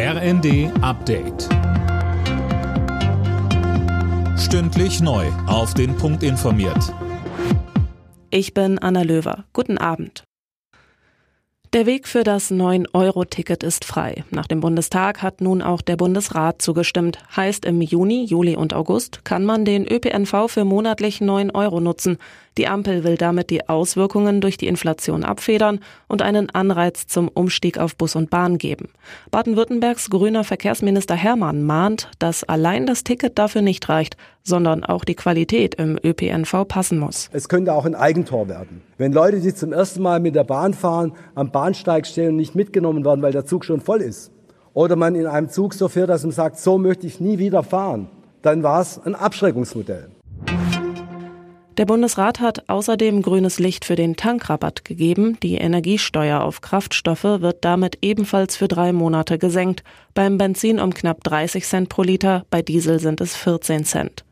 RND Update. Stündlich neu. Auf den Punkt informiert. Ich bin Anna Löwer. Guten Abend. Der Weg für das 9-Euro-Ticket ist frei. Nach dem Bundestag hat nun auch der Bundesrat zugestimmt. Heißt, im Juni, Juli und August kann man den ÖPNV für monatlich 9 Euro nutzen. Die Ampel will damit die Auswirkungen durch die Inflation abfedern und einen Anreiz zum Umstieg auf Bus und Bahn geben. Baden-Württembergs grüner Verkehrsminister Hermann mahnt, dass allein das Ticket dafür nicht reicht, sondern auch die Qualität im ÖPNV passen muss. Es könnte auch ein Eigentor werden. Wenn Leute, die zum ersten Mal mit der Bahn fahren, am Bahnsteig stehen und nicht mitgenommen werden, weil der Zug schon voll ist, oder man in einem Zug so fährt, dass man sagt, so möchte ich nie wieder fahren, dann war es ein Abschreckungsmodell. Der Bundesrat hat außerdem grünes Licht für den Tankrabatt gegeben. Die Energiesteuer auf Kraftstoffe wird damit ebenfalls für drei Monate gesenkt. Beim Benzin um knapp 30 Cent pro Liter, bei Diesel sind es 14 Cent.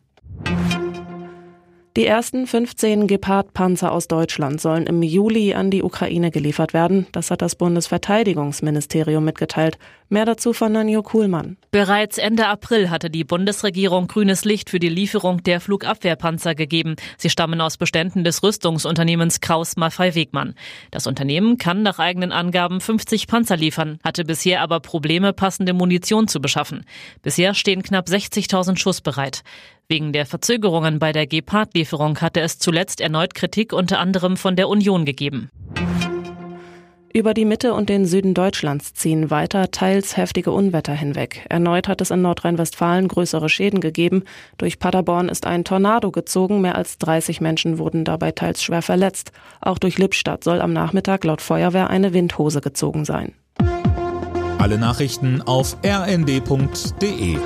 Die ersten 15 Gepard-Panzer aus Deutschland sollen im Juli an die Ukraine geliefert werden. Das hat das Bundesverteidigungsministerium mitgeteilt. Mehr dazu von Nanjo Kuhlmann. Bereits Ende April hatte die Bundesregierung grünes Licht für die Lieferung der Flugabwehrpanzer gegeben. Sie stammen aus Beständen des Rüstungsunternehmens Kraus Maffei Wegmann. Das Unternehmen kann nach eigenen Angaben 50 Panzer liefern, hatte bisher aber Probleme, passende Munition zu beschaffen. Bisher stehen knapp 60.000 Schuss bereit. Wegen der Verzögerungen bei der Gepard-Lieferung hatte es zuletzt erneut Kritik unter anderem von der Union gegeben. Über die Mitte und den Süden Deutschlands ziehen weiter teils heftige Unwetter hinweg. Erneut hat es in Nordrhein-Westfalen größere Schäden gegeben. Durch Paderborn ist ein Tornado gezogen. Mehr als 30 Menschen wurden dabei teils schwer verletzt. Auch durch Lippstadt soll am Nachmittag laut Feuerwehr eine Windhose gezogen sein. Alle Nachrichten auf rnd.de